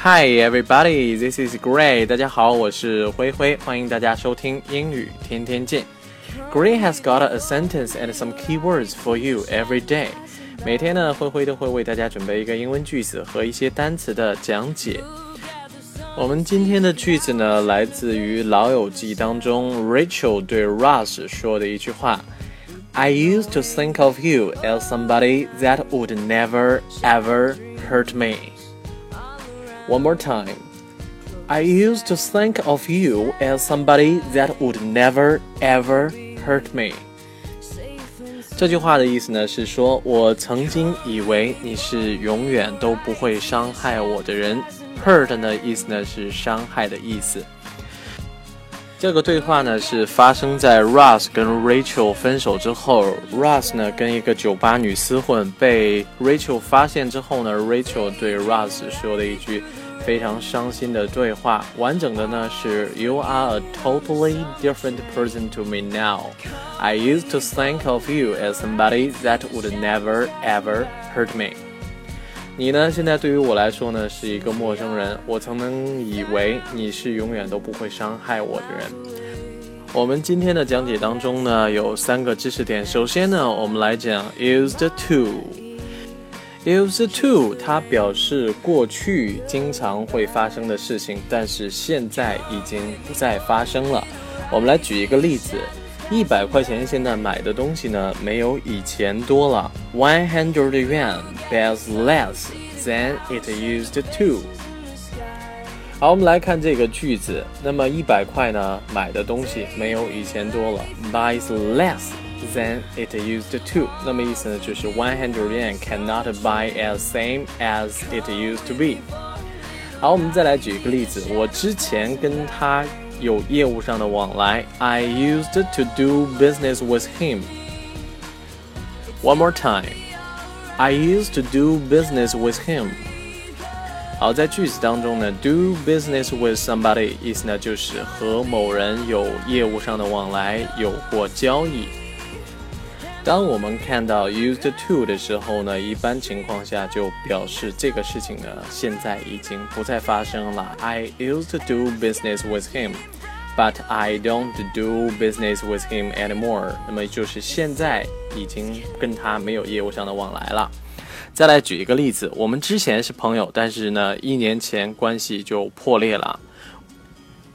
Hi everybody, this is Gray. 大家好，我是灰灰，欢迎大家收听英语天天见。Gray has got a sentence and some keywords for you every day. 每天呢，灰灰都会为大家准备一个英文句子和一些单词的讲解。我们今天的句子呢，来自于《老友记》当中 Rachel 对 Ross 说的一句话：“I used to think of you as somebody that would never ever hurt me.” One more time. I used to think of you as somebody that would never ever hurt me. 这句话的意思呢是说，我曾经以为你是永远都不会伤害我的人。Hurt 呢，意思呢是伤害的意思。这个对话呢是发生在 Ross 跟 Rachel 分手之后，Ross 呢跟一个酒吧女厮混，被 Rachel 发现之后呢，Rachel 对 Ross 说了一句非常伤心的对话。完整的呢是 You are a totally different person to me now. I used to think of you as somebody that would never ever hurt me. 你呢？现在对于我来说呢，是一个陌生人。我曾能以为你是永远都不会伤害我的人。我们今天的讲解当中呢，有三个知识点。首先呢，我们来讲 used to。Used to 它表示过去经常会发生的事情，但是现在已经不再发生了。我们来举一个例子。一百块钱现在买的东西呢，没有以前多了。One hundred yuan buys less than it used to。好，我们来看这个句子。那么一百块呢，买的东西没有以前多了，buys less than it used to。那么意思呢，就是 one hundred yuan cannot buy as same as it used to be。好，我们再来举一个例子。我之前跟他。有业务上的往来。I used to do business with him. One more time. I used to do business with him. 好，在句子当中呢，do business with somebody 意思呢就是和某人有业务上的往来，有过交易。 当我们看到 used to 的时候呢，一般情况下就表示这个事情呢现在已经不再发生了。I used to do business with him, but I don't do business with him anymore。那么就是现在已经跟他没有业务上的往来了。再来举一个例子，我们之前是朋友，但是呢一年前关系就破裂了。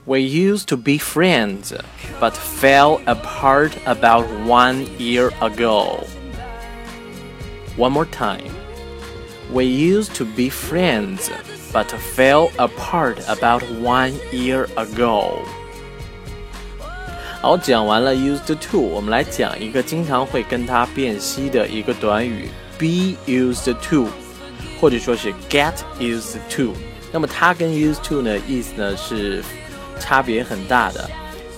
We used to be friends, but fell apart about one year ago. One more time. We used to be friends, but fell apart about one year ago. 好，讲完了 used to，我们来讲一个经常会跟它辨析的一个短语，be used to，或者说是 get used to。那么它跟 used to 呢，意思呢是 差别很大的。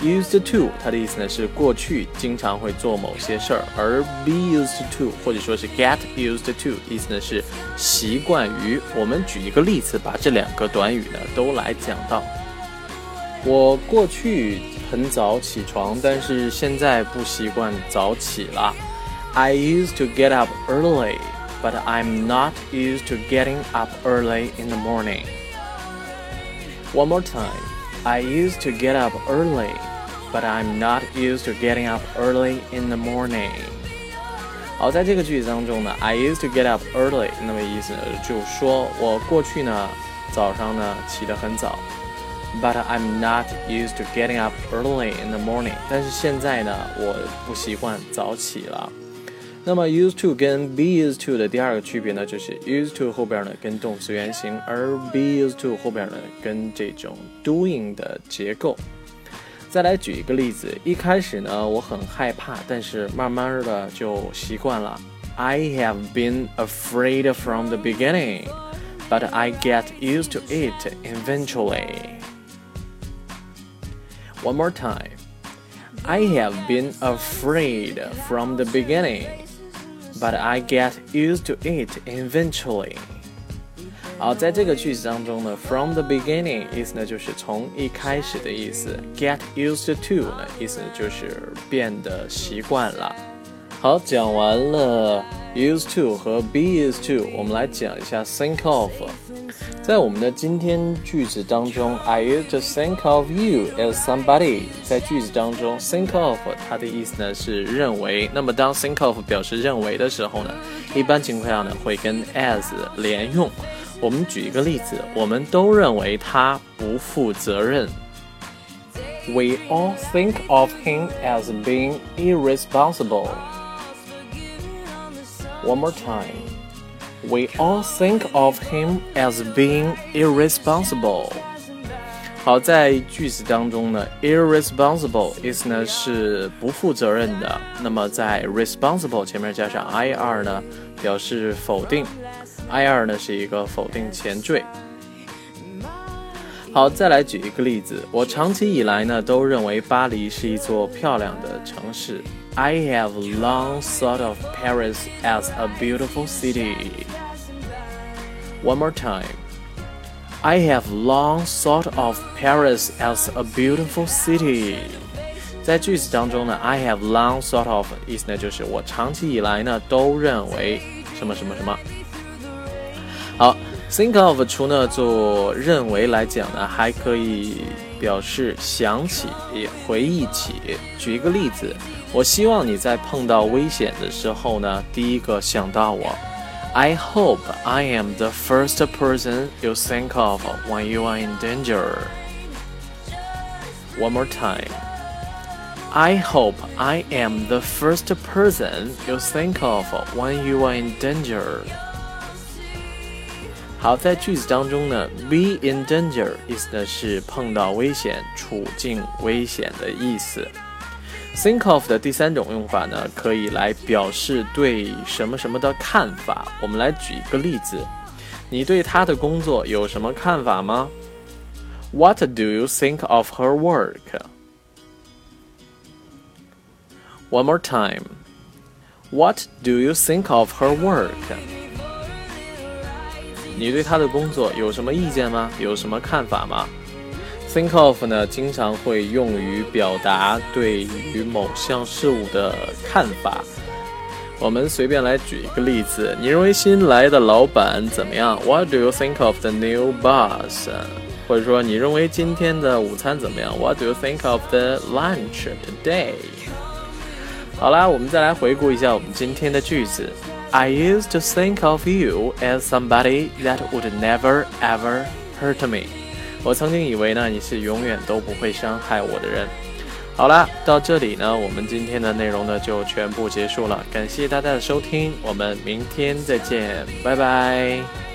Used to，它的意思呢是过去经常会做某些事儿，而 be used to 或者说是 get used to，意思呢是习惯于。我们举一个例子，把这两个短语呢都来讲到。我过去很早起床，但是现在不习惯早起了。I used to get up early, but I'm not used to getting up early in the morning. One more time. I used to get up early, but I'm not used to getting up early in the morning. 好，在这个句子当中呢，I used to get up early，那么意思呢就是说我过去呢早上呢起得很早，but I'm not used to getting up early in the morning。但是现在呢，我不习惯早起了。 那么 used to 跟 be used to 的第二个区别呢，就是 used to 后边呢跟动词原形，而 be used to 后边呢跟这种 doing 的结构。再来举一个例子，一开始呢我很害怕，但是慢慢的就习惯了。I have been afraid from the beginning, but I get used to it eventually. One more time. I have been afraid from the beginning, but I get used to it eventually. 好，在这个句子当中呢，from the beginning 意思呢就是从一开始的意思，get used to 呢意思就是变得习惯了。 好，讲完了 use to 和 be used to，我们来讲一下 think of。在我们的今天句子当中，I used to think of you as somebody。在句子当中，think of 它的意思呢是认为。那么当 think of 表示认为的时候呢，一般情况下呢会跟 as 连用。我们举一个例子，我们都认为他不负责任。We all think of him as being irresponsible. One more time. We all think of him as being irresponsible. 好，在句子当中呢，irresponsible 意思呢是不负责任的。那么在 responsible 前面加上 ir 呢，表示否定。ir 呢是一个否定前缀。好，再来举一个例子，我长期以来呢都认为巴黎是一座漂亮的城市。I have long thought of Paris as a beautiful city. One more time. I have long thought of Paris as a beautiful city. 在句子当中呢，I have long thought of 意思呢就是我长期以来呢都认为什么什么什么。好，think of 除了做认为来讲呢，还可以表示想起、回忆起。举一个例子。 我希望你在碰到危险的时候呢，第一个想到我。I hope I am the first person you think of when you are in danger. One more time. I hope I am the first person you think of when you are in danger. 好，在句子当中呢，be in danger 意思呢是碰到危险、处境危险的意思。 Think of 的第三种用法呢，可以来表示对什么什么的看法。我们来举一个例子，你对他的工作有什么看法吗？What do you think of her work? One more time. What do you think of her work? 你对他的工作有什么意见吗？有什么看法吗？Think of 呢，经常会用于表达对于某项事物的看法。我们随便来举一个例子，你认为新来的老板怎么样？What do you think of the new boss？或者说，你认为今天的午餐怎么样？What do you think of the lunch today？好啦，我们再来回顾一下我们今天的句子。I used to think of you as somebody that would never ever hurt me. 我曾经以为呢，你是永远都不会伤害我的人。好啦，到这里呢，我们今天的内容呢就全部结束了。感谢大家的收听，我们明天再见，拜拜。